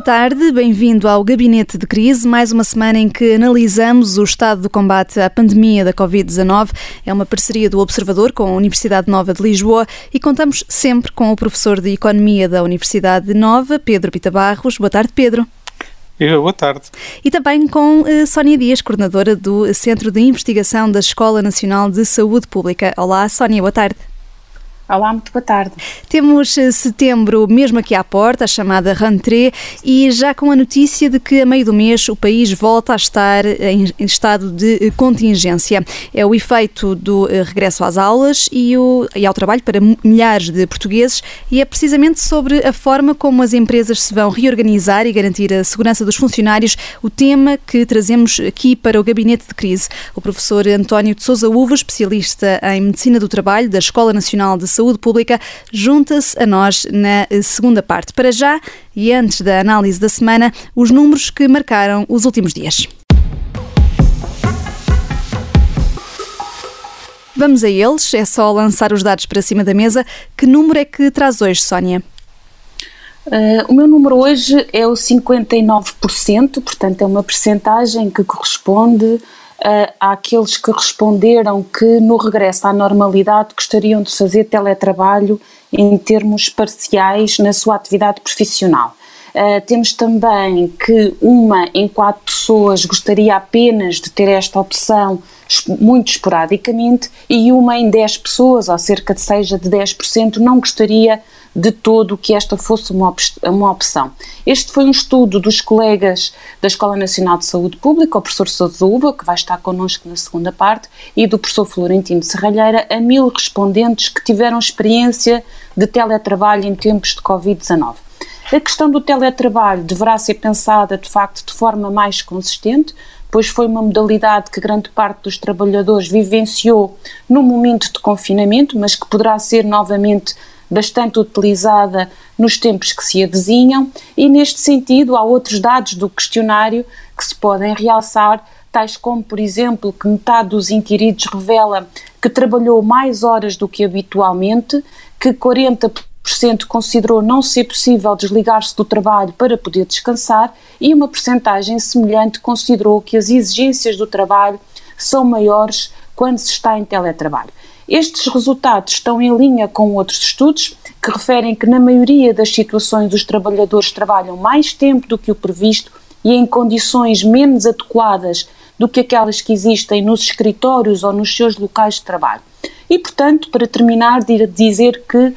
Boa tarde, bem-vindo ao Gabinete de Crise, mais uma semana em que analisamos o estado do combate à pandemia da Covid-19. É uma parceria do Observador com a Universidade Nova de Lisboa e contamos sempre com o professor de Economia da Universidade Nova, Pedro Pita Barros. Boa tarde, Pedro. Boa tarde. E também com uh, Sónia Dias, coordenadora do Centro de Investigação da Escola Nacional de Saúde Pública. Olá, Sónia, boa tarde. Olá, muito boa tarde. Temos eh, setembro mesmo aqui à porta, a chamada rentrée, e já com a notícia de que a meio do mês o país volta a estar em estado de eh, contingência. É o efeito do eh, regresso às aulas e, o, e ao trabalho para milhares de portugueses e é precisamente sobre a forma como as empresas se vão reorganizar e garantir a segurança dos funcionários o tema que trazemos aqui para o Gabinete de Crise. O professor António de Sousa Uva, especialista em Medicina do Trabalho da Escola Nacional de Saúde Pública junta-se a nós na segunda parte. Para já, e antes da análise da semana, os números que marcaram os últimos dias. Vamos a eles, é só lançar os dados para cima da mesa. Que número é que traz hoje, Sónia? Uh, o meu número hoje é o 59%, portanto é uma percentagem que corresponde uh, àqueles que responderam que no regresso à normalidade gostariam de fazer teletrabalho em termos parciais na sua atividade profissional. Uh, temos também que uma em quatro pessoas gostaria apenas de ter esta opção muito esporadicamente e uma em dez pessoas, ou cerca de seja de 10%, não gostaria de todo que esta fosse uma, op uma opção. Este foi um estudo dos colegas da Escola Nacional de Saúde Pública, o professor Sousa Uva, que vai estar connosco na segunda parte, e do professor Florentino Serralheira, a mil respondentes que tiveram experiência de teletrabalho em tempos de Covid-19. A questão do teletrabalho deverá ser pensada, de facto, de forma mais consistente, pois foi uma modalidade que grande parte dos trabalhadores vivenciou no momento de confinamento, mas que poderá ser novamente bastante utilizada nos tempos que se avizinham, e neste sentido há outros dados do questionário que se podem realçar, tais como, por exemplo, que metade dos inquiridos revela que trabalhou mais horas do que habitualmente, que 40% considerou não ser possível desligar-se do trabalho para poder descansar e uma percentagem semelhante considerou que as exigências do trabalho são maiores quando se está em teletrabalho. Estes resultados estão em linha com outros estudos que referem que, na maioria das situações, os trabalhadores trabalham mais tempo do que o previsto e em condições menos adequadas do que aquelas que existem nos escritórios ou nos seus locais de trabalho. E, portanto, para terminar, dizer que,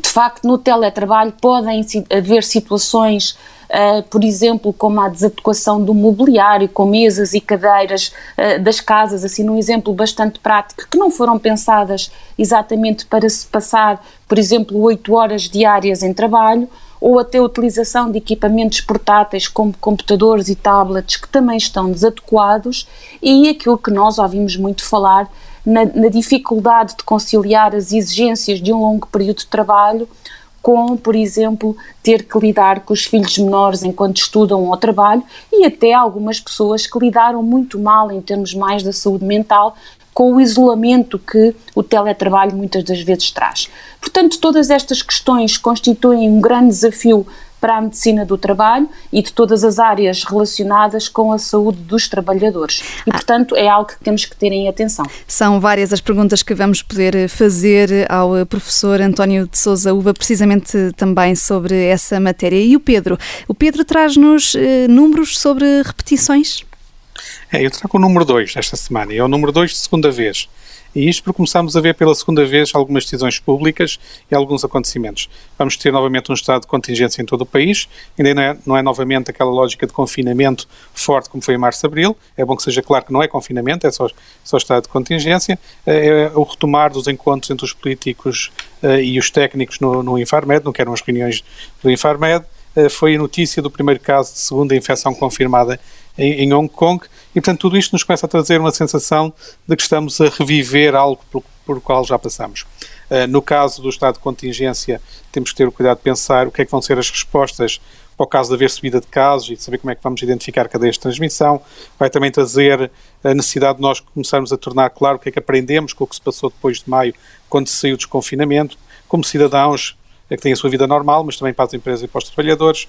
de facto, no teletrabalho podem haver situações uh, por exemplo, como a desadequação do mobiliário, com mesas e cadeiras uh, das casas, assim num exemplo bastante prático, que não foram pensadas exatamente para se passar, por exemplo, oito horas diárias em trabalho, ou até a utilização de equipamentos portáteis como computadores e tablets que também estão desadequados e aquilo que nós ouvimos muito falar na, na dificuldade de conciliar as exigências de um longo período de trabalho com, por exemplo, ter que lidar com os filhos menores enquanto estudam ou trabalho e até algumas pessoas que lidaram muito mal em termos mais da saúde mental com o isolamento que o teletrabalho muitas das vezes traz. Portanto, todas estas questões constituem um grande desafio para a medicina do trabalho e de todas as áreas relacionadas com a saúde dos trabalhadores. E, ah. portanto, é algo que temos que ter em atenção. São várias as perguntas que vamos poder fazer ao professor António de Souza Uva, precisamente também sobre essa matéria. E o Pedro? O Pedro traz-nos eh, números sobre repetições? É, eu trago o número 2 esta semana, e é o número 2 de segunda vez. E isto porque começamos a ver pela segunda vez algumas decisões públicas e alguns acontecimentos. Vamos ter novamente um estado de contingência em todo o país, ainda não é, não é novamente aquela lógica de confinamento forte como foi em março-abril, é bom que seja claro que não é confinamento, é só, só estado de contingência, é, é o retomar dos encontros entre os políticos uh, e os técnicos no, no Infarmed, não quero as reuniões do Infarmed, uh, foi a notícia do primeiro caso de segunda infecção confirmada em, em Hong Kong, e portanto tudo isto nos começa a trazer uma sensação de que estamos a reviver algo por, por qual já passamos. Uh, no caso do estado de contingência, temos que ter o cuidado de pensar o que é que vão ser as respostas para o caso de haver subida de casos e de saber como é que vamos identificar cadeias de transmissão. Vai também trazer a necessidade de nós começarmos a tornar claro o que é que aprendemos com o que se passou depois de maio, quando se saiu do desconfinamento. Como cidadãos, que têm a sua vida normal, mas também para as empresas e para os trabalhadores.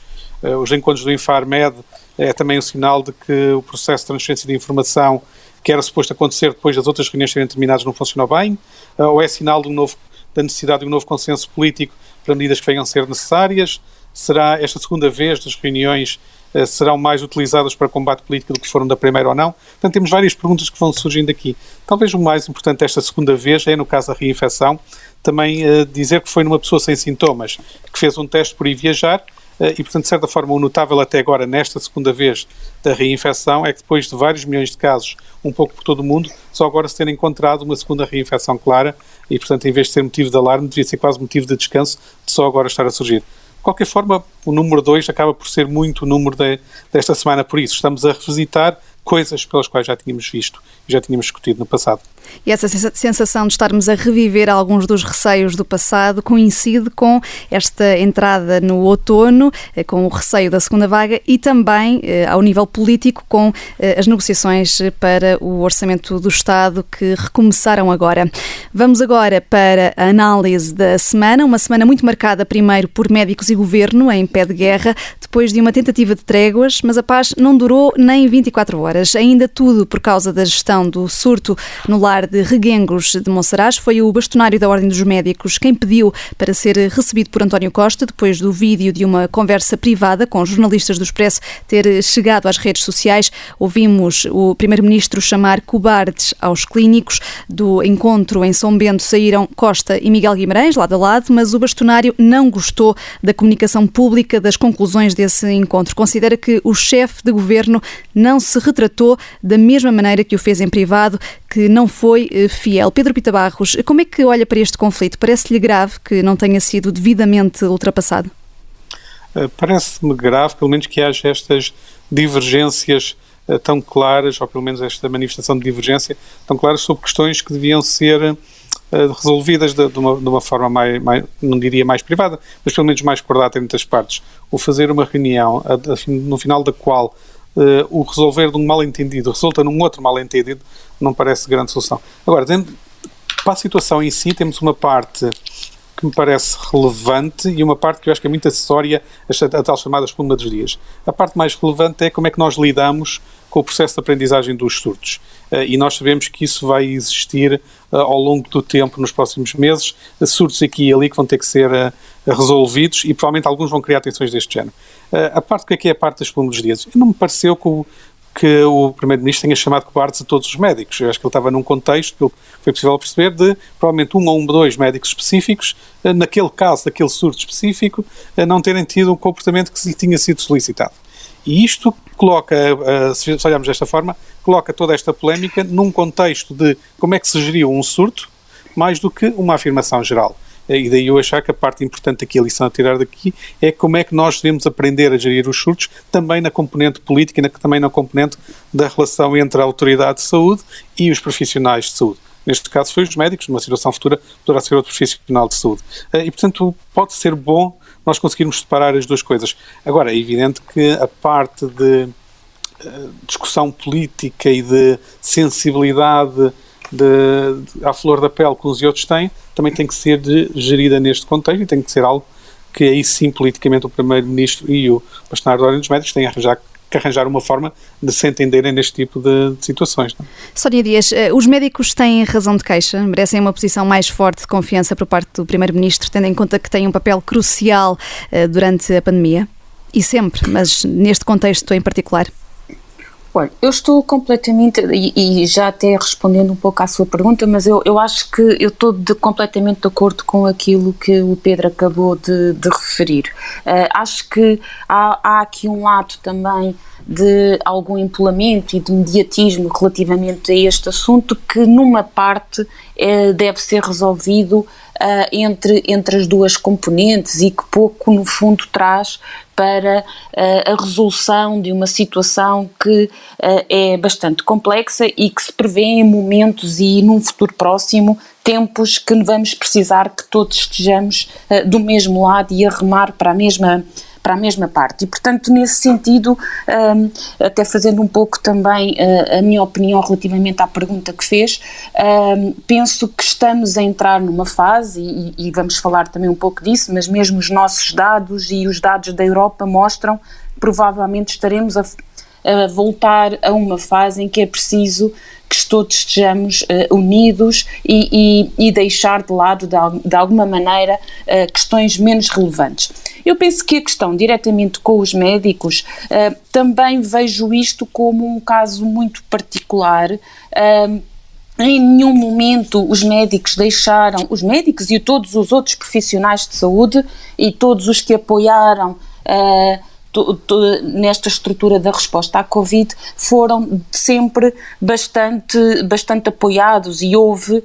Os encontros do Infarmed é também um sinal de que o processo de transferência de informação que era suposto acontecer depois das outras reuniões serem terminadas não funcionou bem, ou é sinal de um novo, da necessidade de um novo consenso político para medidas que venham a ser necessárias? Será esta segunda vez das reuniões eh, serão mais utilizadas para combate político do que foram da primeira ou não? Portanto, temos várias perguntas que vão surgindo aqui. Talvez o mais importante desta segunda vez é, no caso da reinfecção, também uh, dizer que foi numa pessoa sem sintomas, que fez um teste por ir viajar, e, portanto, de certa forma, o notável até agora, nesta segunda vez da reinfecção, é que depois de vários milhões de casos, um pouco por todo o mundo, só agora se ter encontrado uma segunda reinfecção clara, e, portanto, em vez de ser motivo de alarme, devia ser quase motivo de descanso de só agora estar a surgir. Qualquer forma, o número 2 acaba por ser muito o número de, desta semana, por isso estamos a revisitar coisas pelas quais já tínhamos visto e já tínhamos discutido no passado. E essa sensação de estarmos a reviver alguns dos receios do passado coincide com esta entrada no outono, eh, com o receio da segunda vaga e também, eh, ao nível político, com eh, as negociações para o orçamento do Estado que recomeçaram agora. Vamos agora para a análise da semana, uma semana muito marcada primeiro por médicos e governo em pé de guerra, depois de uma tentativa de tréguas, mas a paz não durou nem 24 horas. Ainda tudo por causa da gestão do surto no lar de Reguengos de Monsaraz. Foi o bastonário da Ordem dos Médicos quem pediu para ser recebido por António Costa, depois do vídeo de uma conversa privada com jornalistas do Expresso ter chegado às redes sociais. Ouvimos o Primeiro-Ministro chamar cobardes aos clínicos. Do encontro em São Bento saíram Costa e Miguel Guimarães, lado a lado, mas o bastonário não gostou da comunicação pública das conclusões desse encontro. Considera que o chefe de governo não se retratou da mesma maneira que o fez em privado, que não foi eh, fiel. Pedro Pita Barros, como é que olha para este conflito? Parece-lhe grave que não tenha sido devidamente ultrapassado? Eh, parece-me grave, pelo menos, que haja estas divergências eh, tão claras, ou pelo menos esta manifestação de divergência tão claras sobre questões que deviam ser resolvidas de, de, uma, de uma, forma mais, mais, não diria mais privada, mas pelo menos mais acordada em muitas partes. O fazer uma reunião no final da qual uh, o resolver de um mal-entendido resulta num outro mal-entendido, não parece grande solução. Agora, dentro, para a situação em si, temos uma parte que me parece relevante e uma parte que eu acho que é muito acessória, a, a tal chamada espuma dos dias. A parte mais relevante é como é que nós lidamos com o processo de aprendizagem dos surtos. Uh, e nós sabemos que isso vai existir uh, ao longo do tempo, nos próximos meses, uh, surtos aqui e ali que vão ter que ser resolvidos e provavelmente alguns vão criar tensões deste género. A parte que que é a parte das dias? Não me pareceu que o, que o Primeiro-Ministro tenha chamado cobardes a todos os médicos. Eu acho que ele estava num contexto, que foi possível perceber, de provavelmente um ou um, dois médicos específicos, eh, naquele caso, daquele surto específico, eh, não terem tido o comportamento que lhe tinha sido solicitado. E isto coloca, eh, se olharmos desta forma, coloca toda esta polémica num contexto de como é que se geriu um surto, mais do que uma afirmação geral. E daí eu achar que a parte importante aqui, a lição a tirar daqui, é como é que nós devemos aprender a gerir os surtos, também na componente política e na, também na componente da relação entre a autoridade de saúde e os profissionais de saúde. Neste caso foi os médicos, numa situação futura poderá ser outro profissional de saúde. Eh, e, portanto, pode ser bom nós conseguirmos separar as duas coisas. Agora, é evidente que a parte de eh, discussão política e de sensibilidade de, de, à flor da pele que uns e outros têm, também tem que ser de, gerida neste contexto e tem que ser algo que aí sim politicamente o Primeiro-Ministro e o Bastonário da Ordem dos Médicos têm que arranjar, que arranjar uma forma de se entenderem neste tipo de, de situações. Não? É? Sónia Dias, eh, os médicos têm razão de queixa? Merecem uma posição mais forte de confiança por parte do Primeiro-Ministro, tendo em conta que têm um papel crucial uh, durante a pandemia? E sempre, mas neste contexto em particular? Olha, eu estou completamente, e, e, já até respondendo um pouco à sua pergunta, mas eu, eu acho que eu estou de, completamente de acordo com aquilo que o Pedro acabou de, de referir. Uh, acho que há, há aqui um lado também de algum empolamento e de mediatismo relativamente a este assunto que numa parte eh, deve ser resolvido uh, entre, entre as duas componentes e que pouco, no fundo, traz para uh, a resolução de uma situação que uh, é bastante complexa e que se prevê em momentos e num futuro próximo tempos que vamos precisar que todos estejamos do mesmo lado e a remar para a mesma para a mesma parte. E, portanto, nesse sentido, um, até fazendo um pouco também uh, a minha opinião relativamente à pergunta que fez, um, penso que estamos a entrar numa fase, e, e, vamos falar também um pouco disso, mas mesmo os nossos dados e os dados da Europa mostram que provavelmente estaremos a, a voltar a uma fase em que é preciso que todos estejamos uh, unidos e, e, e, deixar de lado, de, de alguma maneira, uh, questões menos relevantes. Eu penso que a questão diretamente com os médicos, uh, também vejo isto como um caso muito particular. em nenhum momento os médicos deixaram, os médicos e todos os outros profissionais de saúde e todos os que apoiaram uh, nesta estrutura da resposta à Covid foram sempre bastante, bastante apoiados e houve uh,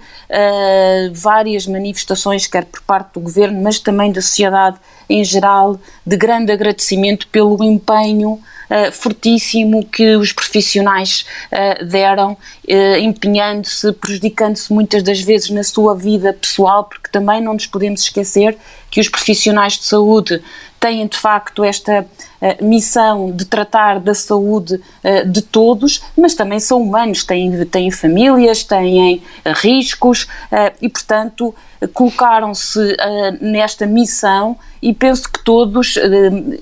várias manifestações, quer por parte do governo, mas também da sociedade em geral, de grande agradecimento pelo empenho uh, fortíssimo que os profissionais uh, deram, uh, empenhando-se, prejudicando-se muitas das vezes na sua vida pessoal, porque também não nos podemos esquecer que os profissionais de saúde têm de facto esta uh, missão de tratar da saúde uh, de todos, mas também são humanos, têm, têm famílias, têm uh, riscos e, portanto, colocaram-se nesta missão e penso que todos,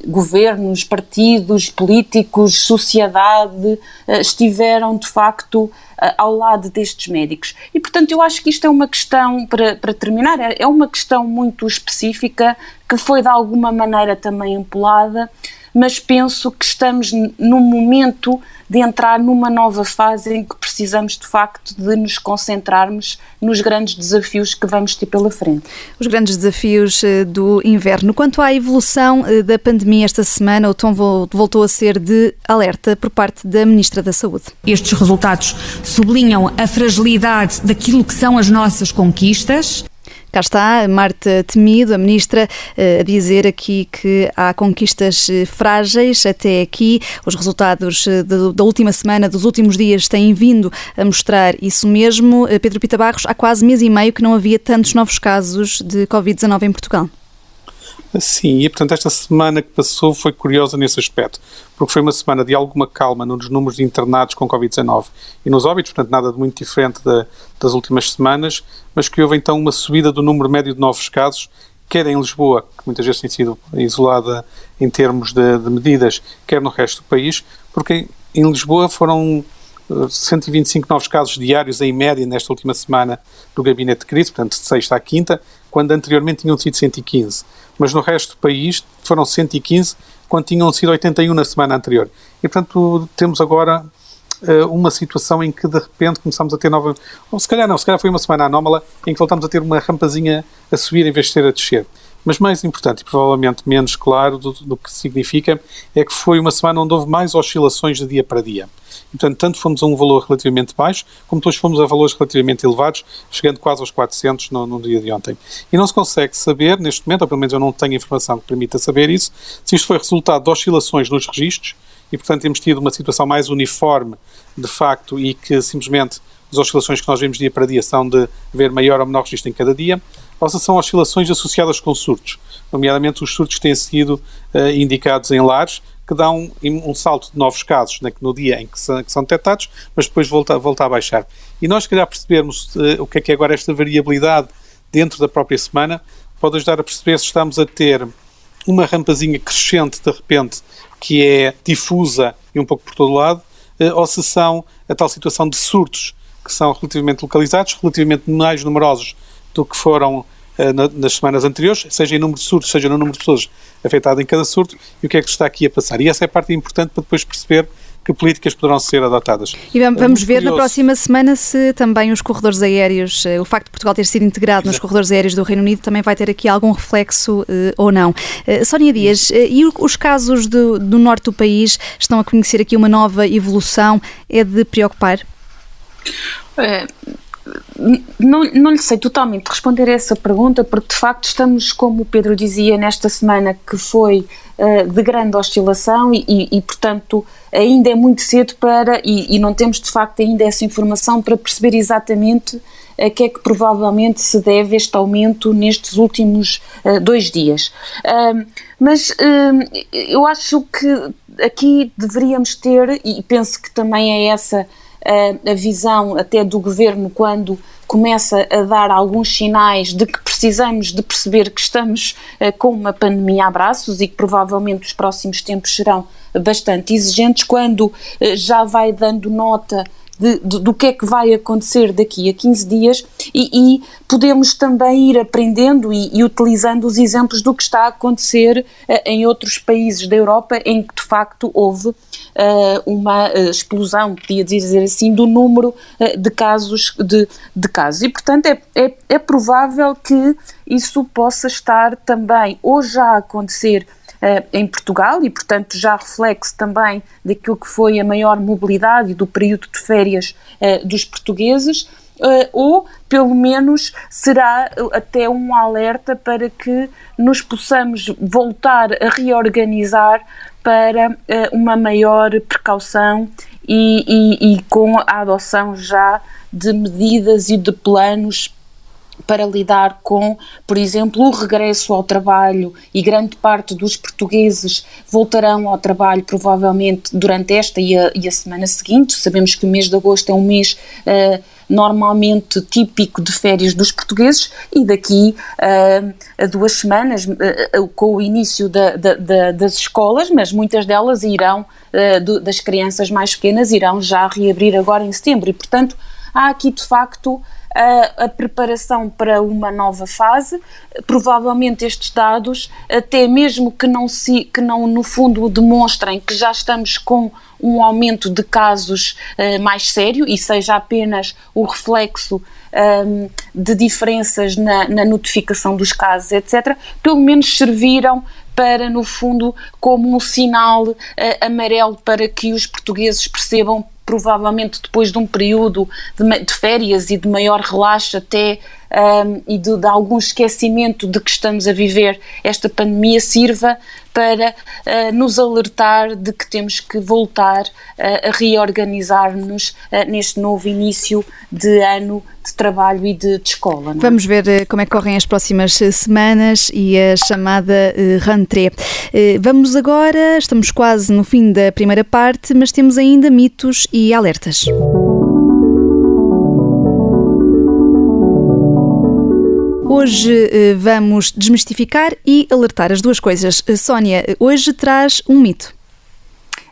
governos, partidos, políticos, sociedade, estiveram de facto ao lado destes médicos. E, portanto, eu acho que isto é uma questão, para, para terminar, é, é uma questão muito específica que foi de alguma maneira também empolada, mas penso que estamos num momento de entrar numa nova fase em que precisamos de facto de nos concentrarmos nos grandes desafios que vamos ter pela frente. Os grandes desafios eh, do inverno. Quanto à evolução eh, da pandemia esta semana, o tom voltou a ser de alerta por parte da Ministra da Saúde. Estes resultados sublinham a fragilidade daquilo que são as nossas conquistas Cá está Marta Temido, a ministra, eh, a dizer aqui que há conquistas eh, frágeis até aqui. Os resultados eh, da última semana, dos últimos dias, têm vindo a mostrar isso mesmo. Pedro Pita Barros, há quase mês e meio que não havia tantos novos casos de Covid-19 em Portugal. Sim, e portanto esta semana que passou foi curiosa nesse aspecto, porque foi uma semana de alguma calma nos números de internados com Covid-19 e nos óbitos, portanto nada de muito diferente da, das últimas semanas, mas que houve então uma subida do número médio de novos casos, quer em Lisboa, que muitas vezes tem sido isolada em termos de, de medidas, quer no resto do país, porque em Lisboa foram 125 eh, novos casos diários em média nesta última semana do gabinete de crise, portanto de sexta à quinta, quando anteriormente tinham sido 115 mas no resto do país foram 115, quando tinham sido 81 na semana anterior. E, portanto, temos agora uh, uma situação em que, de repente, começamos a ter nova... Ou se calhar não, se calhar foi uma semana anómala em que voltamos a ter uma rampazinha a subir em vez de ser a descer. Mas mais importante e provavelmente menos claro do, do que significa é que foi uma semana onde houve mais oscilações de dia para dia. Portanto, tanto fomos a um valor relativamente baixo, como depois fomos a valores relativamente elevados, chegando quase aos 400 no, no dia de ontem. E não se consegue saber, neste momento, ou pelo menos eu não tenho informação que permita saber isso, se isto foi resultado de oscilações nos registros, e, portanto, temos tido uma situação mais uniforme, de facto, e que simplesmente as oscilações que nós vemos dia para dia são de haver maior ou menor registro em cada dia, se são oscilações associadas com surtos, nomeadamente os surtos que têm sido uh, indicados em lares, que dão um, um salto de novos casos né, no dia em que são, que são detectados, mas depois volta, volta a baixar. E nós, se calhar, percebermos uh, o que é que é agora esta variabilidade dentro da própria semana, pode ajudar a perceber se estamos a ter uma rampazinha crescente, de repente, que é difusa e um pouco por todo lado, uh, ou se são a tal situação de surtos que são relativamente localizados, relativamente mais numerosos do que foram uh, nas semanas anteriores, seja em número de surtos, seja no número de pessoas afetadas em cada surto, e o que é que está aqui a passar. E essa é a parte importante para depois perceber que políticas poderão ser adotadas. E vamos é ver curioso. na próxima semana se também os corredores aéreos, eh, o facto de Portugal ter sido integrado Exato. nos corredores aéreos do Reino Unido também vai ter aqui algum reflexo uh, ou não. Uh, Sónia Dias, uh, e os casos do, do norte do país estão a conhecer aqui uma nova evolução? É de preocupar? É, não, não lhe sei totalmente responder a essa pergunta, porque de facto estamos, como o Pedro dizia, nesta semana que foi uh, de grande oscilação e, e, e, portanto, ainda é muito cedo para, e, e, não temos de facto ainda essa informação para perceber exatamente a que é que provavelmente se deve este aumento nestes últimos uh, dois dias. Uh, mas eu acho que aqui deveríamos ter, e penso que também é essa a, a visão até do governo quando começa a dar alguns sinais de que precisamos de perceber que estamos uh, com uma pandemia a braços e que provavelmente os próximos tempos serão bastante exigentes, quando uh, já vai dando nota de, de, do que é que vai acontecer daqui a 15 dias e, e podemos também ir aprendendo e, e, utilizando os exemplos do que está a acontecer uh, em outros países da Europa em que de facto houve uh, uma uh, explosão, podia dizer assim, do número de casos de, de, casos. E portanto é, é, é provável que isso possa estar também ou já a acontecer em Portugal e, portanto, já reflexo também daquilo que foi a maior mobilidade do período de férias uh, dos portugueses. Uh, ou pelo menos será até um alerta para que nos possamos voltar a reorganizar para uma maior precaução e, e, e, com a adoção já de medidas e de planos para lidar com, por exemplo, o regresso ao trabalho e grande parte dos portugueses voltarão ao trabalho provavelmente durante esta e a, e a semana seguinte. Sabemos que o mês de agosto é um mês uh, normalmente típico de férias dos portugueses e daqui uh, a duas semanas, uh, com o início da, da, da, das escolas, mas muitas delas irão, do, das crianças mais pequenas, irão já reabrir agora em setembro e, portanto, há aqui de facto a, a, preparação para uma nova fase. Provavelmente estes dados, até mesmo que não, se, que não no fundo demonstrem que já estamos com um aumento de casos uh, mais sério e seja apenas o reflexo um, ehm, de diferenças na, na notificação dos casos, etc., pelo menos serviram para, no fundo, como um sinal uh, amarelo para que os portugueses percebam provavelmente depois de um período de, de férias e de maior relaxo até um, e de, de, algum esquecimento de que estamos a viver esta pandemia sirva para uh, nos alertar de que temos que voltar uh, a reorganizar-nos uh, neste novo início de ano de trabalho e de, de escola. É? Vamos ver como é que correm as próximas semanas e a chamada rentrée. Vamos agora, estamos quase no fim da primeira parte, mas temos ainda mitos e alertas. Hoje eh, vamos desmistificar e alertar as duas coisas. Eh, Sónia, hoje traz um mito.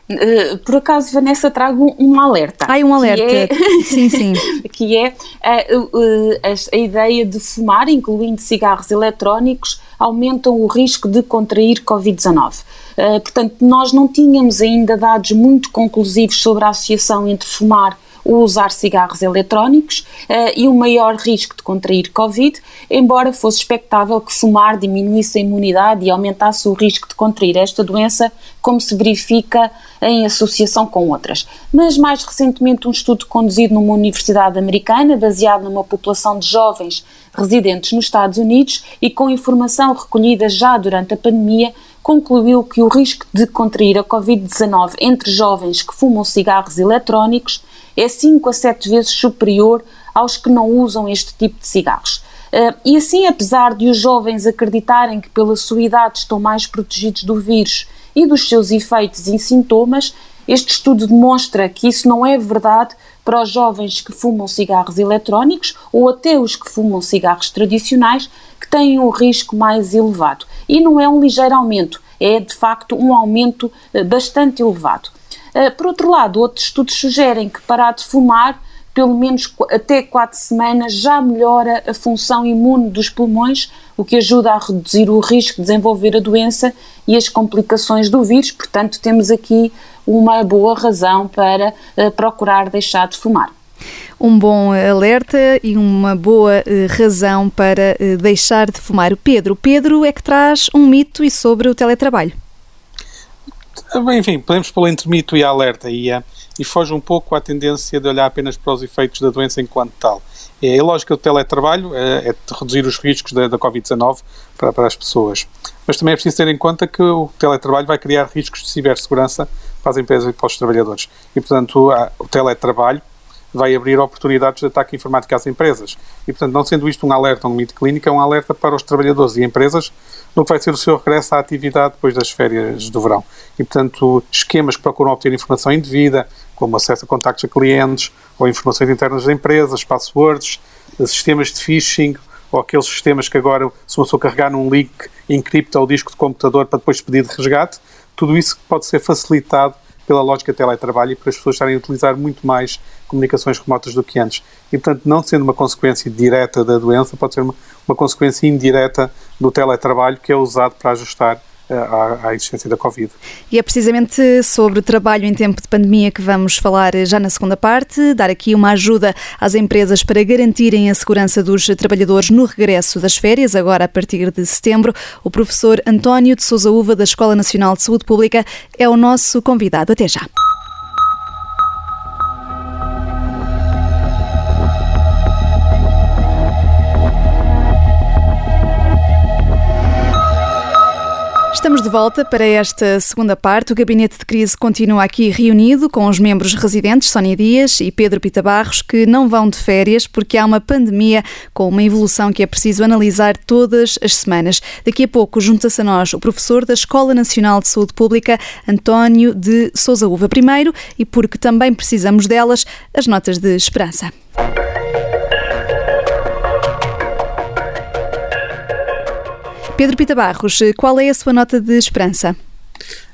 Uh, por acaso, Vanessa, trago um alerta. Ai, um alerta. É, sim, sim. que é a, a, a, ideia de fumar, incluindo cigarros eletrónicos, aumentam o risco de contrair Covid-19. Uh, portanto, nós não tínhamos ainda dados muito conclusivos sobre a associação entre fumar o usar cigarros eletrónicos uh, e o maior risco de contrair Covid, embora fosse expectável que fumar diminuísse a imunidade e aumentasse o risco de contrair esta doença, como se verifica em associação com outras. Mas mais recentemente um estudo conduzido numa universidade americana, baseado numa população de jovens residentes nos Estados Unidos e com informação recolhida já durante a pandemia, concluiu que o risco de contrair a Covid-19 entre jovens que fumam cigarros eletrónicos é 5 a 7 vezes superior aos que não usam este tipo de cigarros. Uh, e assim, apesar de os jovens acreditarem que pela sua idade estão mais protegidos do vírus e dos seus efeitos e sintomas, este estudo demonstra que isso não é verdade para os jovens que fumam cigarros eletrónicos ou até os que fumam cigarros tradicionais, que têm um risco mais elevado. E não é um ligeiro aumento, é de facto um aumento uh, bastante elevado. Eh, por outro lado, outros estudos sugerem que parar de fumar pelo menos até 4 semanas já melhora a função imune dos pulmões, o que ajuda a reduzir o risco de desenvolver a doença e as complicações do vírus. Portanto, temos aqui uma boa razão para uh, procurar deixar de fumar. Um bom alerta e uma boa uh, razão para uh, deixar de fumar. O Pedro, Pedro é que traz um mito e sobre o teletrabalho. Enfim, podemos pôr entre mito e alerta. E a, e foge um pouco à tendência de olhar apenas para os efeitos da doença enquanto tal. É a lógica do teletrabalho, é, é reduzir os riscos da, da Covid-19 para, para as pessoas. Mas também é preciso ter em conta que o teletrabalho vai criar riscos de cibersegurança para as empresas e para os trabalhadores. E, portanto, o teletrabalho vai abrir oportunidades de ataque informático às empresas. E, portanto, não sendo isto um alerta, um limite clínico, é um alerta para os trabalhadores e empresas no que vai ser o seu regresso à atividade depois das férias do verão. E, portanto, esquemas que procuram obter informação indevida, como acesso a contactos a clientes, ou informações internas da empresas, passwords, sistemas de phishing, ou aqueles sistemas que agora, se uma pessoa carregar num link, encripta o disco de computador para depois pedir de resgate, tudo isso pode ser facilitado pela lógica teletrabalho e para as pessoas estarem a utilizar muito mais comunicações remotas do que antes. E, portanto, não sendo uma consequência direta da doença, pode ser uma, uma consequência indireta do teletrabalho que é usado para ajustar à, à, existência da Covid. E é precisamente sobre o trabalho em tempo de pandemia que vamos falar já na segunda parte, dar aqui uma ajuda às empresas para garantirem a segurança dos trabalhadores no regresso das férias, agora a partir de setembro. O professor António de Souza Uva, da Escola Nacional de Saúde Pública, é o nosso convidado. Até já. Estamos de volta para esta segunda parte. O gabinete de crise continua aqui reunido com os membros residentes, Sónia Dias e Pedro Pita Barros, que não vão de férias porque há uma pandemia com uma evolução que é preciso analisar todas as semanas. Daqui a pouco junta-se a nós o professor da Escola Nacional de Saúde Pública, António de Souza Uva. Primeiro, e porque também precisamos delas, as notas de esperança. Pedro Pita Barros, qual é a sua nota de esperança?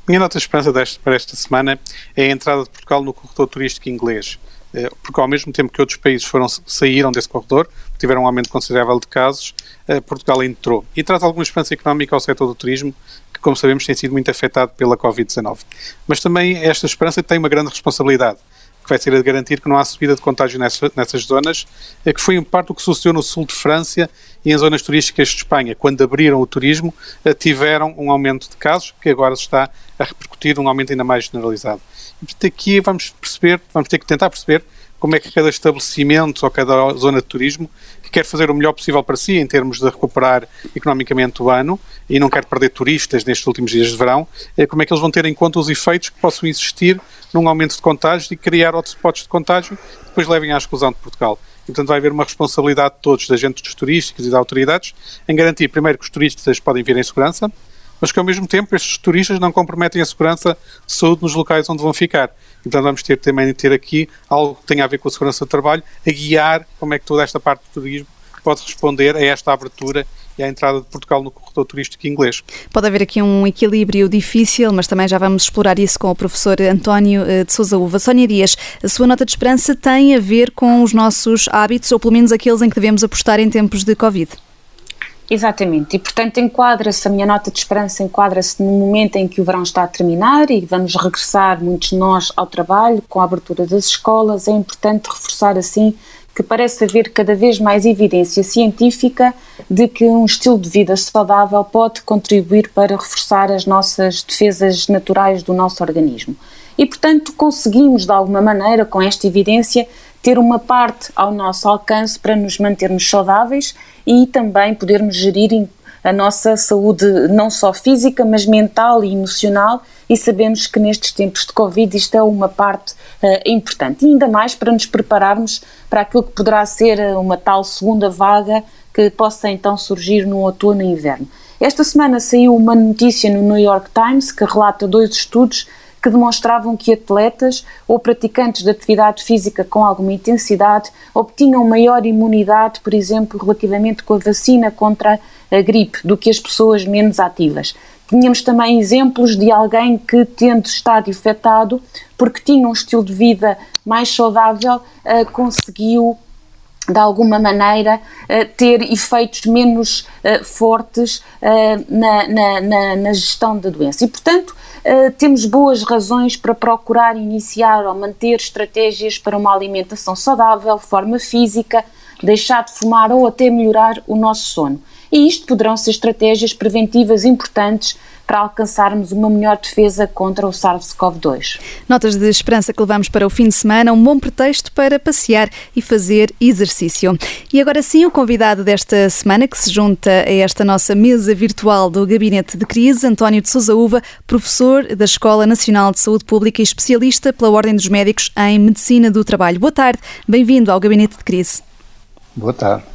Minha nota de esperança para esta semana é a entrada de Portugal no corredor turístico inglês, eh, porque ao mesmo tempo que outros países foram, saíram desse corredor, tiveram um aumento considerável de casos, eh, Portugal entrou. E traz alguma esperança económica ao setor do turismo, que, como sabemos, tem sido muito afetado pela Covid-19. Mas também esta esperança tem uma grande responsabilidade vai ser a de garantir que não há subida de contágio nessas, nessas zonas, é que foi em parte o que sucedeu no sul de França e em zonas turísticas de Espanha. Quando abriram o turismo, eh, tiveram um aumento de casos, que agora se está a repercutir um aumento ainda mais generalizado. E portanto, aqui vamos perceber, vamos ter que tentar perceber como é que cada estabelecimento ou cada zona de turismo quer fazer o melhor possível para si em termos de recuperar economicamente o ano e não quer perder turistas nestes últimos dias de verão, é como é que eles vão ter em conta os efeitos que possam existir num aumento de contágios e criar hotspots de contágio que depois levem à exclusão de Portugal. E, portanto, vai haver uma responsabilidade de todos, de agentes turísticos e de autoridades, em garantir, primeiro, que os turistas podem vir em segurança, mas que ao mesmo tempo estes turistas não comprometem a segurança de saúde nos locais onde vão ficar. Então vamos ter também de ter aqui algo que tenha a ver com a segurança do trabalho, a guiar como é que toda esta parte do turismo pode responder a esta abertura e à entrada de Portugal no corredor turístico inglês. Pode haver aqui um equilíbrio difícil, mas também já vamos explorar isso com o professor António eh, de Sousa Uva. Sónia Dias, a sua nota de esperança tem a ver com os nossos hábitos, ou pelo menos aqueles em que devemos apostar em tempos de Covid? Exatamente, e portanto enquadra-se, a minha nota de esperança enquadra-se no momento em que o verão está a terminar e vamos regressar, muitos de nós, ao trabalho, com a abertura das escolas. É importante reforçar assim que parece haver cada vez mais evidência científica de que um estilo de vida saudável pode contribuir para reforçar as nossas defesas naturais do nosso organismo. E, portanto, conseguimos, de alguma maneira, com esta evidência, ter uma parte ao nosso alcance para nos mantermos saudáveis e também podermos gerir a nossa saúde não só física, mas mental e emocional e sabemos que nestes tempos de Covid isto é uma parte uh, importante e ainda mais para nos prepararmos para aquilo que poderá ser eh, uma tal segunda vaga que possa então surgir no outono e inverno. Esta semana saiu uma notícia no New York Times que relata dois estudos que demonstravam que atletas ou praticantes de atividade física com alguma intensidade obtinham maior imunidade, por exemplo, relativamente com a vacina contra a gripe, do que as pessoas menos ativas. Tínhamos também exemplos de alguém que, tendo estado infectado, porque tinha um estilo de vida mais saudável, uh, conseguiu de alguma maneira uh, ter efeitos menos uh, fortes na, na, na, na, gestão da doença. E, portanto, uh, temos boas razões para procurar iniciar ou manter estratégias para uma alimentação saudável, forma física, deixar de fumar ou até melhorar o nosso sono. E isto poderão ser estratégias preventivas importantes para alcançarmos uma melhor defesa contra o SARS-CoV-2. Notas de esperança que levamos para o fim de semana, um bom pretexto para passear e fazer exercício. E agora sim, o convidado desta semana que se junta a esta nossa mesa virtual do Gabinete de Crise, António de Sousa Uva, professor da Escola Nacional de Saúde Pública e especialista pela Ordem dos Médicos em Medicina do Trabalho. Boa tarde, bem-vindo ao Gabinete de Crise. Boa tarde.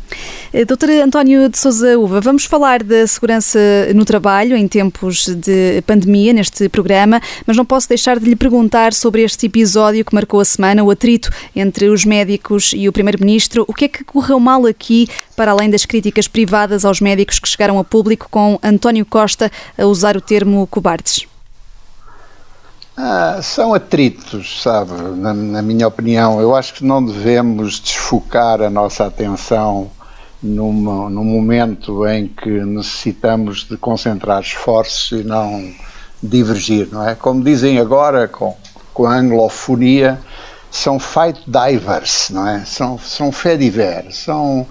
Eh, Doutor António de Sousa Uva, vamos falar da segurança no trabalho em tempos de pandemia neste programa, mas não posso deixar de lhe perguntar sobre este episódio que marcou a semana, o atrito entre os médicos e o Primeiro-Ministro. O que é que correu mal aqui, para além das críticas privadas aos médicos que chegaram a público, com António Costa a usar o termo cobardes? Ah, são atritos, sabe, na, na, minha opinião. Eu acho que não devemos desfocar a nossa atenção numa, num momento em que necessitamos de concentrar esforços e não divergir, não é? Como dizem agora com, com a anglofonia, são fight divers, não é? São, são fé diver, são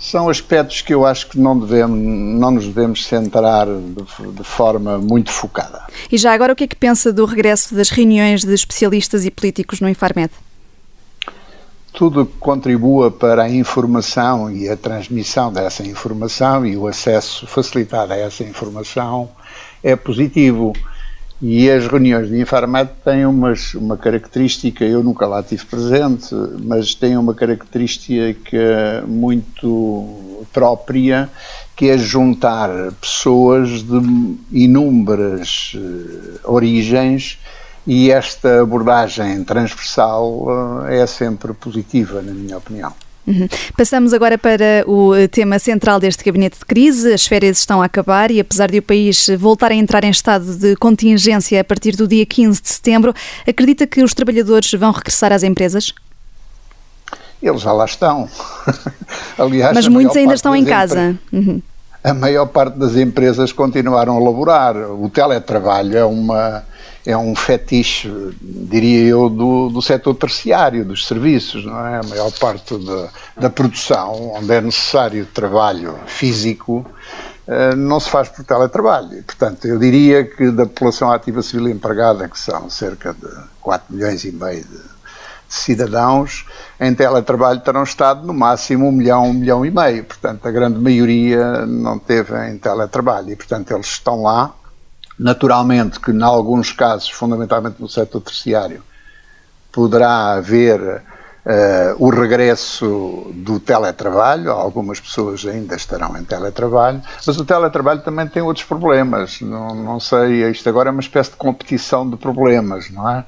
são aspectos que eu acho que não, devemos, não nos devemos centrar de, de, forma muito focada. E já agora, o que é que pensa do regresso das reuniões de especialistas e políticos no Infarmed? Tudo que contribua para a informação e a transmissão dessa informação e o acesso facilitado a essa informação é positivo. E as reuniões de Infarmed têm umas, uma característica, eu nunca lá tive presente, mas têm uma característica muito própria, que é juntar pessoas de inúmeras uh, origens e esta abordagem transversal uh, é sempre positiva, na minha opinião. Uhum. Passamos agora para o eh, tema central deste gabinete de crise. As férias estão a acabar e, apesar de o país voltar a entrar em estado de contingência a partir do dia 15 de setembro, acredita que os trabalhadores vão regressar às empresas? Eles já lá estão. Aliás, Mas muitos ainda estão em casa. Uhum. A maior parte das empresas continuaram a laborar. O teletrabalho é uma é um fetiche, diria eu, do, do setor terciário, dos serviços, não é? A maior parte de, da produção, onde é necessário trabalho físico, eh, não se faz por teletrabalho. Portanto, eu diria que da população ativa civil empregada, que são cerca de 4 milhões e meio de cidadãos, em teletrabalho terão estado no máximo um milhão, um milhão e meio. Portanto, a grande maioria não teve em teletrabalho e, portanto, eles estão lá Naturalmente que, em alguns casos, fundamentalmente no setor terciário, poderá haver uh, o regresso do teletrabalho, algumas pessoas ainda estarão em teletrabalho, mas o teletrabalho também tem outros problemas. Não, não sei, isto agora é uma espécie de competição de problemas, não é?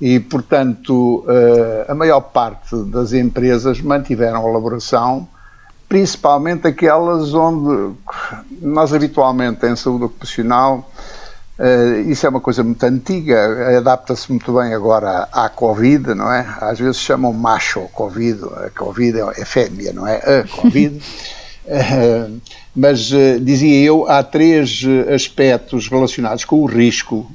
E, portanto, uh, a maior parte das empresas mantiveram a elaboração principalmente aquelas onde nós habitualmente em saúde ocupacional Uh, isso é uma coisa muito antiga, adapta-se muito bem agora à, à, Covid, não é? Às vezes chamam macho Covid, a Covid é, é fêmea, não é? A Covid. uh, mas, uh, dizia eu, há três aspectos relacionados com o risco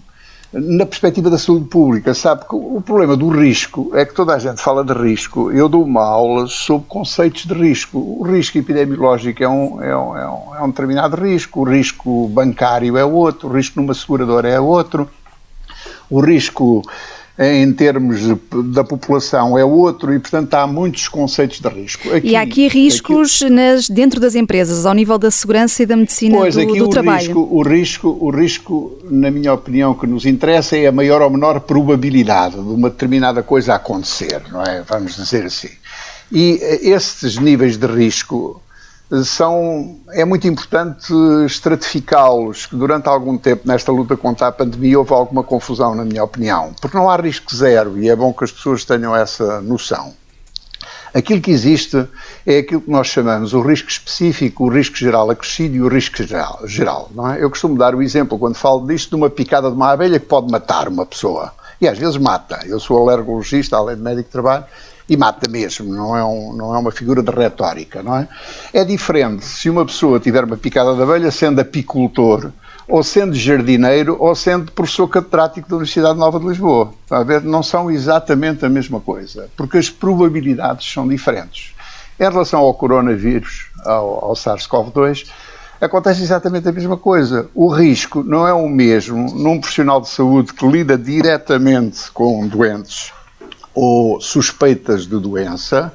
na perspectiva da saúde pública, sabe que o problema do risco é que toda a gente fala de risco. Eu dou uma aula sobre conceitos de risco. O risco epidemiológico é um, é um, é um, é um determinado risco, o risco bancário é outro, o risco numa seguradora é outro, o risco em termos da população é outro e, portanto, há muitos conceitos de risco. Aqui, e há aqui riscos aqui, nas, dentro das empresas, ao nível da segurança e da medicina pois, do, aqui do o trabalho. Risco, o, risco, o risco, na minha opinião, que nos interessa é a maior ou menor probabilidade de uma determinada coisa acontecer, não é? Vamos dizer assim. E eh, estes níveis de risco são, é muito importante estratificá-los, durante algum tempo nesta luta contra a pandemia houve alguma confusão, na minha opinião, porque não há risco zero e é bom que as pessoas tenham essa noção. Aquilo que existe é aquilo que nós chamamos o risco específico, o risco geral acrescido e o risco geral. geral não é? Eu costumo dar o exemplo, quando falo disto, de uma picada de uma abelha que pode matar uma pessoa. E às vezes mata. Eu sou alergologista, além de médico de trabalho, e mata mesmo, não é, um, não é uma figura de retórica, não é? É diferente se uma pessoa tiver uma picada de abelha sendo apicultor, ou sendo jardineiro, ou sendo professor catedrático da Universidade Nova de Lisboa. Está a ver? Não são exatamente a mesma coisa, porque as probabilidades são diferentes. Em relação ao coronavírus, ao, ao SARS-CoV-2, acontece exatamente a mesma coisa. O risco não é o mesmo num profissional de saúde que lida diretamente com doentes ou suspeitas de doença,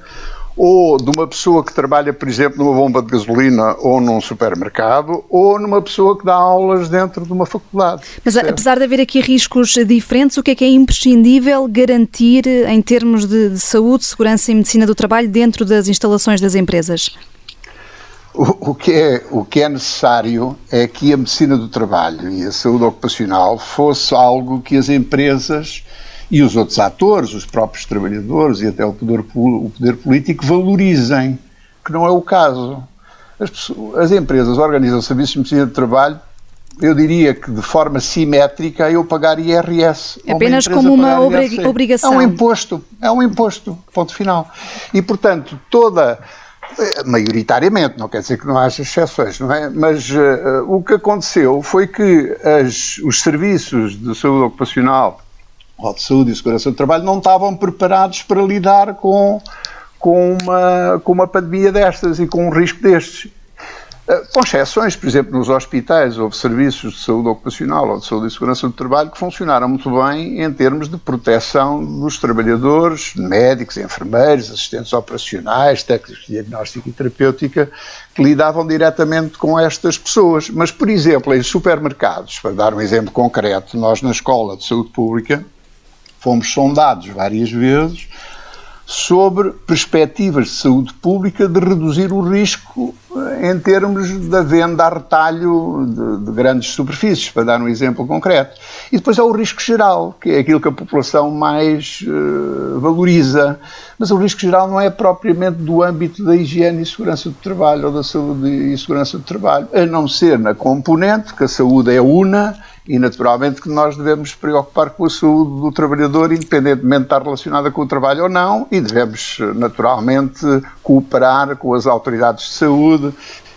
ou de uma pessoa que trabalha, por exemplo, numa bomba de gasolina ou num supermercado, ou numa pessoa que dá aulas dentro de uma faculdade. Mas certo? apesar de haver aqui riscos diferentes, o que é que é imprescindível garantir em termos de, de saúde, segurança e medicina do trabalho dentro das instalações das empresas? O, o, que é, o que é necessário é que a medicina do trabalho e a saúde ocupacional fosse algo que as empresas e os outros atores, os próprios trabalhadores e até o poder, o poder político valorizem, que não é o caso. As, pessoas, as empresas organizam serviços de medicina de trabalho eu diria que de forma simétrica eu pagar IRS. Apenas uma como uma obrig obrigação. É um imposto, é um imposto, ponto final. E, portanto, toda, eh, maioritariamente, não quer dizer que não haja exceções, não é? Mas uh, o que aconteceu foi que as, os serviços de saúde ocupacional ou de saúde e segurança do trabalho não estavam preparados para lidar com, com, uma, com uma pandemia destas e com um risco destes. Eh, com exceções, por exemplo, nos hospitais houve serviços de saúde ocupacional ou de saúde e segurança do trabalho que funcionaram muito bem em termos de proteção dos trabalhadores, médicos, enfermeiros, assistentes operacionais, técnicos de diagnóstico e terapêutica, que lidavam diretamente com estas pessoas. Mas, por exemplo, em supermercados, para dar um exemplo concreto, nós na Escola de Saúde Pública fomos sondados várias vezes sobre perspectivas de saúde pública de reduzir o risco em termos da venda a retalho de, de, grandes superfícies, para dar um exemplo concreto. E depois há o risco geral, que é aquilo que a população mais uh, valoriza. Mas o risco geral não é propriamente do âmbito da higiene e segurança do trabalho ou da saúde e segurança do trabalho, a não ser na componente que a saúde é una e naturalmente que nós devemos preocupar com a saúde do trabalhador, independentemente de estar relacionada com o trabalho ou não, e devemos naturalmente cooperar com as autoridades de saúde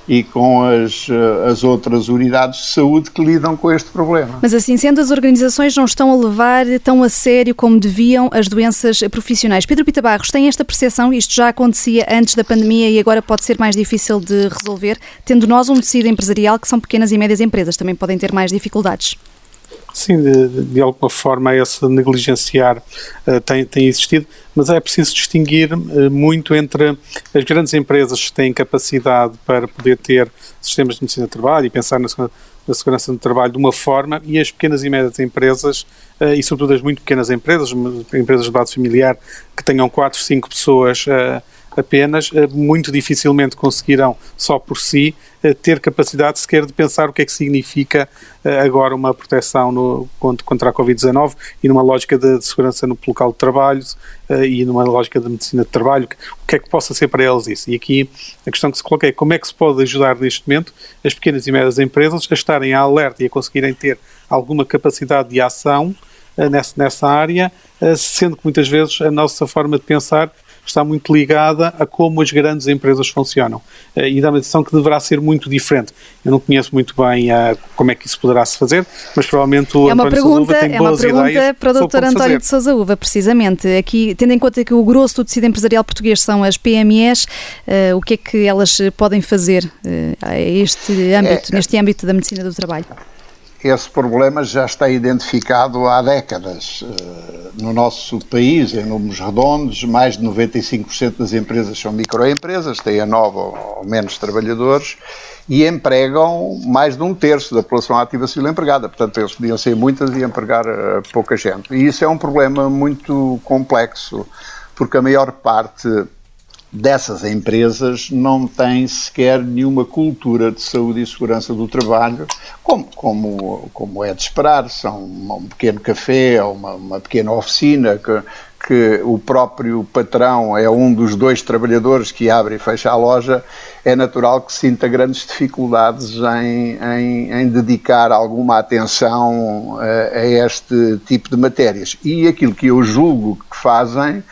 e com as, eh, as outras unidades de saúde que lidam com este problema. Mas assim sendo, as organizações não estão a levar tão a sério como deviam as doenças profissionais. Pedro Pita Barros, tem esta percepção, isto já acontecia antes da pandemia e agora pode ser mais difícil de resolver, tendo nós um tecido empresarial que são pequenas e médias empresas, também podem ter mais dificuldades. Sim, de, de, alguma forma esse negligenciar uh, tem, tem existido, mas é preciso distinguir uh, muito entre as grandes empresas que têm capacidade para poder ter sistemas de medicina de trabalho e pensar na, na segurança do trabalho de uma forma e as pequenas e médias empresas, uh, e sobretudo as muito pequenas empresas, empresas de base familiar que tenham 4, 5 pessoas apenas, eh, muito dificilmente conseguirão, só por si, eh, ter capacidade sequer de pensar o que é que significa eh, agora uma proteção no, contra a Covid-19 e numa lógica de, segurança no local de trabalho e numa lógica de medicina de trabalho, o que é que possa ser para eles isso. E aqui a questão que se coloca é como é que se pode ajudar neste momento as pequenas e médias empresas a estarem alerta e a conseguirem ter alguma capacidade de ação nessa área, sendo que muitas vezes a nossa forma de pensar está muito ligada a como as grandes empresas funcionam. Eh, e dá-me a impressão que deverá ser muito diferente. Eu não conheço muito bem uh, como é que isso poderá se fazer, mas provavelmente o é António pergunta, Sousa Uva tem boas ideias. É uma pergunta para o Dr. António de Sousa Uva, precisamente. Aqui, tendo em conta que o grosso do tecido empresarial português são as PMEs, uh, o que é que elas podem fazer uh, a este âmbito, é, neste âmbito da medicina do trabalho? Esse problema já está identificado há décadas. Eh, no nosso país, em números redondos, mais de 95% das empresas são microempresas, têm a nove ou menos trabalhadores e empregam mais de um terço da população ativa civil empregada. Portanto, eles podiam ser muitas e empregar eh, pouca gente. E isso é um problema muito complexo, porque a maior parte dessas empresas não têm sequer nenhuma cultura de saúde e segurança do trabalho, como, como, como é de esperar. São um pequeno café ou uma, uma pequena oficina que, que o próprio patrão é um dos dois trabalhadores que abre e fecha a loja, é natural que sinta grandes dificuldades em, em, em dedicar alguma atenção a, a, este tipo de matérias. E aquilo que eu julgo que fazem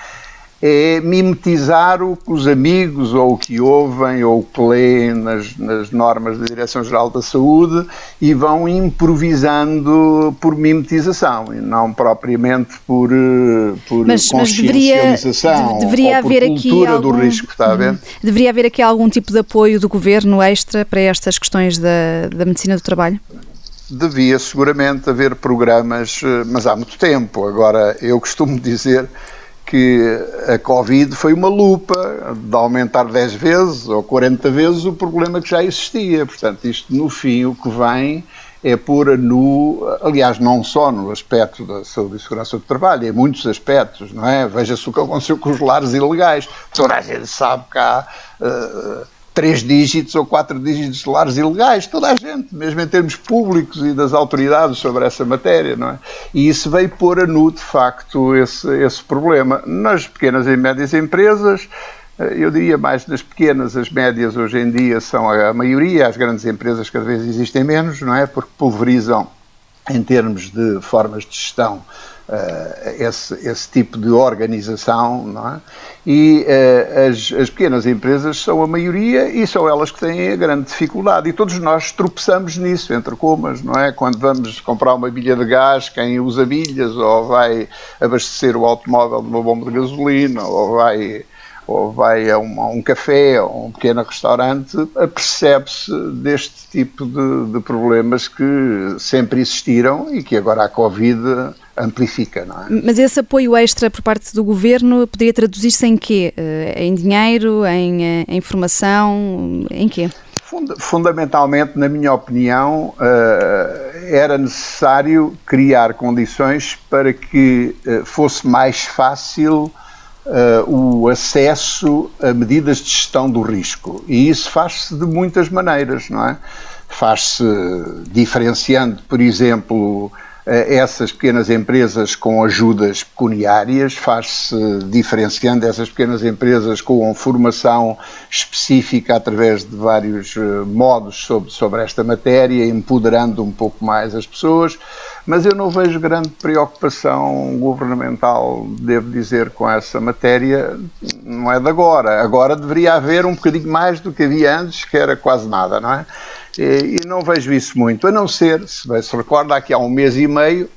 é mimetizar o que os amigos ou o que ouvem ou o que leem nas, nas normas da Direção-Geral da Saúde e vão improvisando por mimetização e não propriamente por, eh, por mas, consciencialização mas deveria, deveria ou por haver cultura aqui algum, do risco, está a ver? Uhum. Deveria haver aqui algum tipo de apoio do Governo extra para estas questões da, da medicina do trabalho? Devia seguramente haver programas, eh, mas há muito tempo. Agora, eu costumo dizer que a Covid foi uma lupa de aumentar 10 vezes ou 40 vezes o problema que já existia. Portanto, isto no fim o que vem é pôr nu, aliás, não só no aspecto da saúde e segurança do trabalho, em muitos aspectos, não é? Veja-se o que aconteceu com os lares ilegais. Toda a gente sabe que há uh, três dígitos ou quatro dígitos de lares ilegais, toda a gente, mesmo em termos públicos e das autoridades sobre essa matéria, não é? E isso veio pôr a nu, de facto, esse, esse problema. Nas pequenas e médias empresas, eh, eu diria mais nas pequenas, as médias hoje em dia são a maioria, as grandes empresas cada vez existem menos, não é? Porque pulverizam em termos de formas de gestão uh, esse, esse, tipo de organização, não é? E uh, as, as, pequenas empresas são a maioria e são elas que têm a grande dificuldade. E todos nós tropeçamos nisso, entre comas, não é? Quando vamos comprar uma bilha de gás, quem usa bilhas, ou vai abastecer o automóvel de uma bomba de gasolina, ou vai ou vai a um, a um café ou um pequeno restaurante, percebe-se deste tipo de, de, problemas que sempre existiram e que agora a Covid amplifica, não é? Mas esse apoio extra por parte do governo poderia traduzir-se em quê? Eh, em dinheiro, em, eh, em formação, em quê? Fundamentalmente, na minha opinião, eh, era necessário criar condições para que fosse mais fácil o acesso a medidas de gestão do risco. E isso faz-se de muitas maneiras, não é? Faz-se diferenciando, por exemplo, essas pequenas empresas com ajudas pecuniárias, faz-se diferenciando essas pequenas empresas com formação específica através de vários eh, modos sobre, sobre esta matéria, empoderando um pouco mais as pessoas mas eu não vejo grande preocupação governamental, devo dizer, com essa matéria, não é de agora. Agora deveria haver um bocadinho mais do que havia antes, que era quase nada, não é? E, e não vejo isso muito, a não ser, se se recorda, aqui há um mês e meio,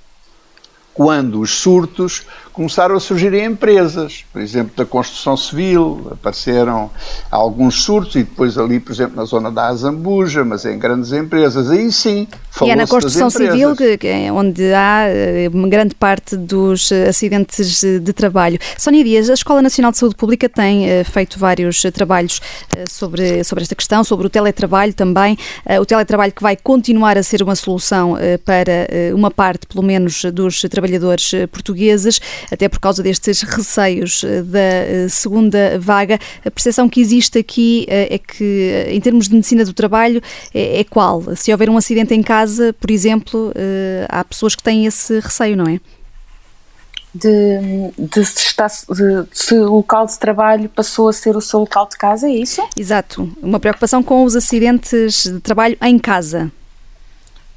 quando os surtos começaram a surgir em empresas, por exemplo, da construção civil, apareceram alguns surtos e depois ali, por exemplo, na zona da Azambuja, mas em grandes empresas, aí sim, E é na construção civil que, é onde há eh, uma grande parte dos eh, acidentes de trabalho. Sónia Dias, a Escola Nacional de Saúde Pública tem uh, feito vários trabalhos sobre, sobre esta questão, sobre o teletrabalho também, o teletrabalho que vai continuar a ser uma solução para uma parte, pelo menos, dos trabalhadores portugueses até por causa destes receios eh, da eh, segunda vaga. A percepção que existe aqui eh, é que, em termos de medicina do trabalho, é, é qual? Se houver um acidente em casa, por exemplo, há pessoas que têm esse receio, não é? De, de, se está, de, se o local de trabalho passou a ser o seu local de casa, é isso? Exato. Uma preocupação com os acidentes de trabalho em casa.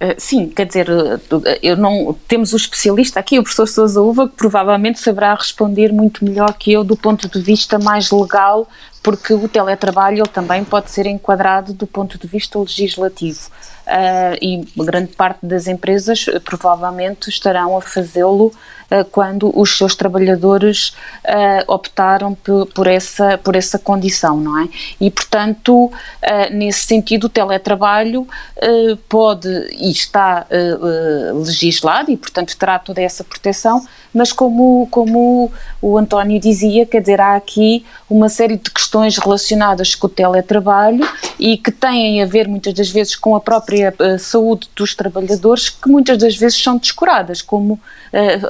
Uh, sim, quer dizer, eh, eu não temos o especialista aqui, o professor Sousa Uva, que provavelmente saberá responder muito melhor que eu do ponto de vista mais legal, porque o teletrabalho ele também pode ser enquadrado do ponto de vista legislativo. Uh, e grande parte das empresas provavelmente estarão a fazê-lo quando os seus trabalhadores uh, optaram por, essa, por essa condição, não é? E, portanto, nesse sentido, o teletrabalho pode e está legislado e, portanto, terá toda essa proteção, mas como, como o António dizia, quer dizer, há aqui uma série de questões relacionadas com o teletrabalho e que têm a ver muitas das vezes com a própria saúde dos trabalhadores, que muitas das vezes são descuradas, como uh,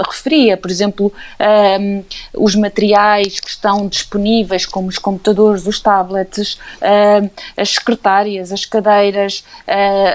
por exemplo, uh, os materiais que estão disponíveis, como os computadores, os tablets, as secretárias, as cadeiras,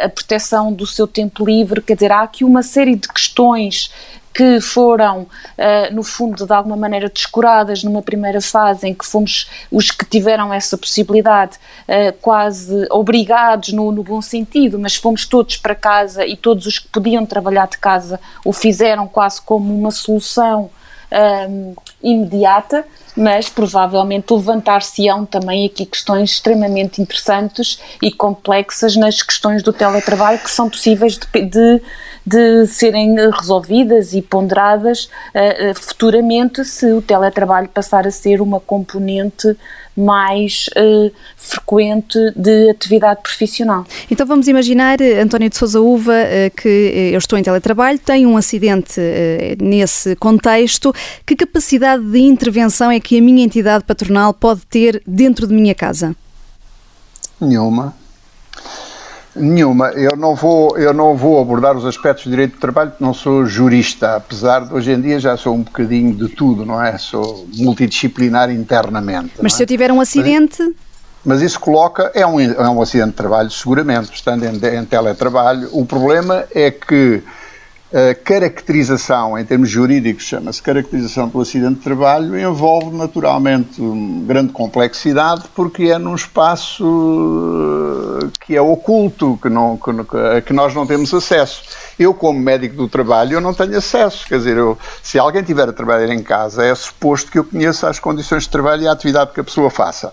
a proteção do seu tempo livre, quer dizer, há aqui uma série de questões que foram, uh, no fundo, de alguma maneira descuradas numa primeira fase em que fomos os que tiveram essa possibilidade, uh, quase obrigados no, no, bom sentido, mas fomos todos para casa e todos os que podiam trabalhar de casa o fizeram quase como uma solução um, imediata, mas provavelmente levantar-se-ão também aqui questões extremamente interessantes e complexas nas questões do teletrabalho que são possíveis de, de, de serem resolvidas e ponderadas uh, futuramente se o teletrabalho passar a ser uma componente mais uh, frequente de atividade profissional. Então vamos imaginar, António de Sousa Uva, uh, que eu estou em teletrabalho, tenho um acidente nesse contexto, que capacidade de intervenção é que a minha entidade patronal pode ter dentro de minha casa? Nenhuma. Nenhuma. Eu não vou, eu não vou abordar os aspectos de direito do trabalho, porque não sou jurista, apesar de hoje em dia já sou um bocadinho de tudo, não é? Sou multidisciplinar internamente. Mas é? se eu tiver um acidente. Mas, mas isso coloca, é um, é um acidente de trabalho, seguramente, estando em, em teletrabalho. O problema é que a caracterização, em termos jurídicos, chama-se caracterização pelo acidente de trabalho, envolve naturalmente grande complexidade, porque é num espaço eh, que é oculto, que, não, que, que, nós não temos acesso. Eu, como médico do trabalho, eu não tenho acesso. Quer dizer, eu, se alguém tiver a trabalhar em casa, é suposto que eu conheça as condições de trabalho e a atividade que a pessoa faça,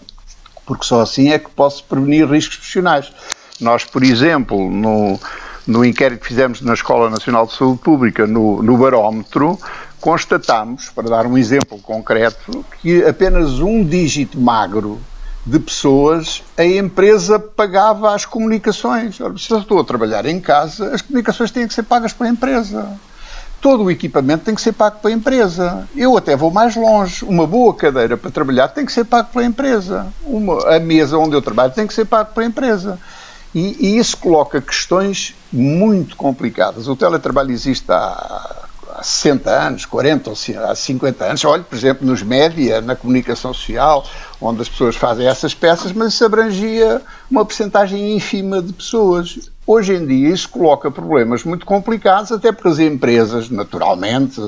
porque só assim é que posso prevenir riscos profissionais. Nós, por exemplo, no no inquérito que fizemos na Escola Nacional de Saúde Pública, no, no barómetro, constatamos, para dar um exemplo concreto, que apenas um dígito magro de pessoas a empresa pagava as comunicações. Ora, se eu estou a trabalhar em casa, as comunicações têm que ser pagas pela empresa. Todo o equipamento tem que ser pago pela empresa. Eu até vou mais longe. Uma boa cadeira para trabalhar tem que ser pago pela empresa. Uma, a mesa onde eu trabalho tem que ser pago pela empresa. E, e, isso coloca questões muito complicadas. O teletrabalho existe há, há 60 anos, 40 ou há 50 anos. Olhe, por exemplo, nos média, na comunicação social, onde as pessoas fazem essas peças, mas isso abrangia uma percentagem ínfima de pessoas. Hoje em dia isso coloca problemas muito complicados, até porque as empresas, naturalmente,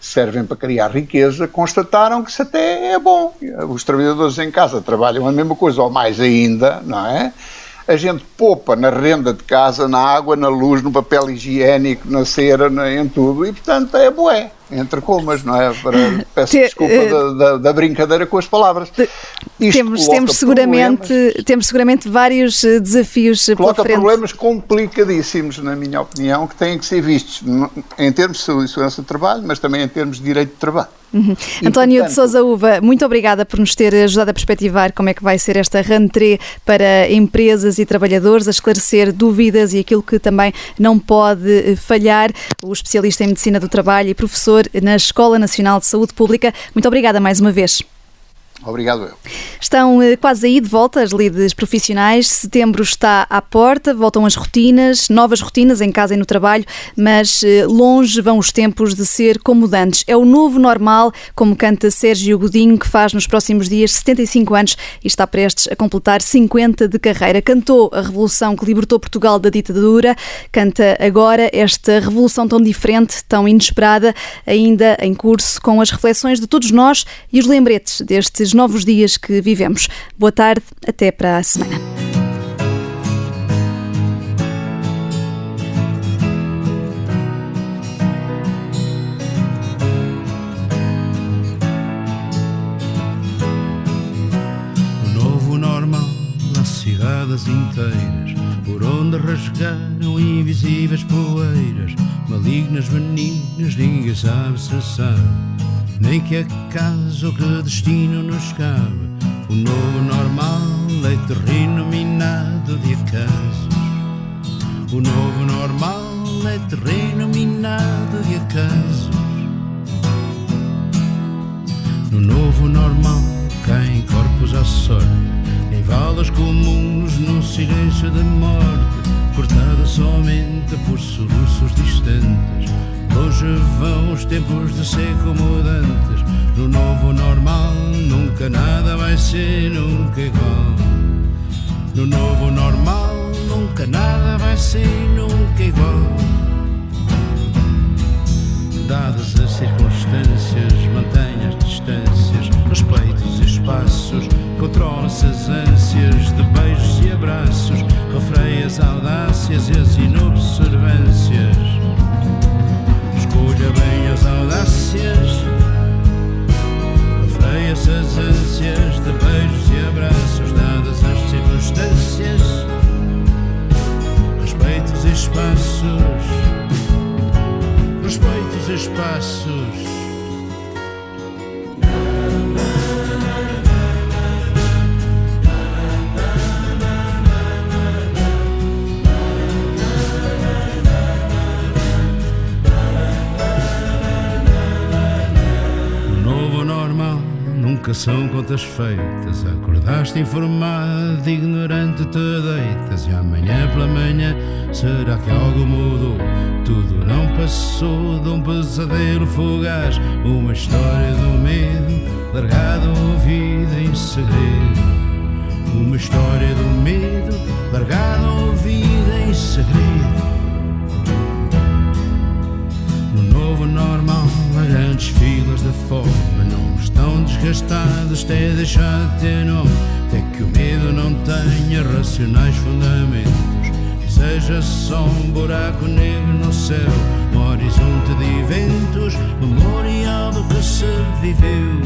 servem para criar riqueza, constataram que isso até é bom. Os trabalhadores em casa trabalham a mesma coisa ou mais ainda, não é? A gente poupa na renda de casa, na água, na luz, no papel higiênico, na cera, em tudo, e portanto é bué, entre comas, não é? Para, peço Te, desculpa uh, da, da, brincadeira com as palavras. temos, temos, seguramente, temos seguramente vários eh, desafios coloca pela frente. problemas complicadíssimos, na minha opinião, que têm que ser vistos em termos de segurança de trabalho, mas também em termos de direito de trabalho. Uhum. António portanto, de Sousa Uva, muito obrigada por nos ter ajudado a perspectivar como é que vai ser esta rentrée para empresas e trabalhadores, a esclarecer dúvidas e aquilo que também não pode eh, falhar. O especialista em Medicina do Trabalho e professor na Escola Nacional de Saúde Pública. Muito obrigada mais uma vez. Obrigado, eu. Estão eh, quase aí de volta as lides profissionais. Setembro está à porta, voltam as rotinas, novas rotinas em casa e no trabalho, mas eh, longe vão os tempos de ser comodantes. É o novo normal, como canta Sérgio Godinho, que faz nos próximos dias 75 anos e está prestes a completar 50 de carreira. Cantou a revolução que libertou Portugal da ditadura, canta agora esta revolução tão diferente, tão inesperada, ainda em curso, com as reflexões de todos nós e os lembretes destes novos dias que vivemos. Boa tarde, até para a semana. novo normal, cidades inteiras, por onde rasgaram invisíveis poeiras, malignas meninas, ninguém sabe se sabe nem que acaso que destino nos cabe. O novo normal é terreno minado de acasos. O novo normal é terreno minado de acasos. No novo normal caem corpos à sorte, em valas comuns, no silêncio da morte, cortada somente por soluços distantes Longe vão os tempos de seco mudantes. No novo normal nunca nada vai ser nunca igual. No novo normal nunca nada vai ser nunca igual. Dadas as circunstâncias, mantenha as distâncias, respeitos e espaços, controla-se as ânsias de beijos e abraços, refreia as audácias e as inobservâncias. Escolha bem as audácias são contas feitas. Acordaste informado, ignorante te deitas. E amanhã pela manhã será que algo mudou? Tudo não passou de um pesadelo fugaz. Uma história do medo, largada ouvida em segredo. Uma história do medo, largada ouvida em segredo. No novo normal, grandes filas de fome não estão desgastados até deixar de ter nome. Até que o medo não tenha racionais fundamentos. E seja só um buraco negro no céu, um horizonte de eventos, memorial do que se viveu.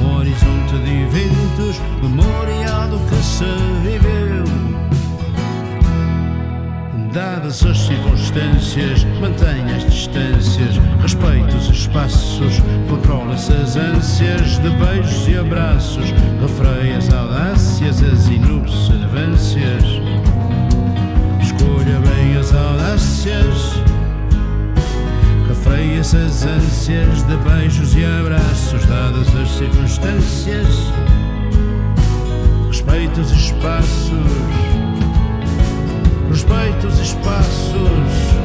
Um horizonte de eventos, memorial do que se viveu. Dadas as circunstâncias, mantenha as distâncias, as ânsias de beijos e abraços, refreia as audácias, as inobservâncias. Escolha bem as audácias, refreia as ânsias de beijos e abraços, dadas as circunstâncias, respeite os espaços respeita os espaços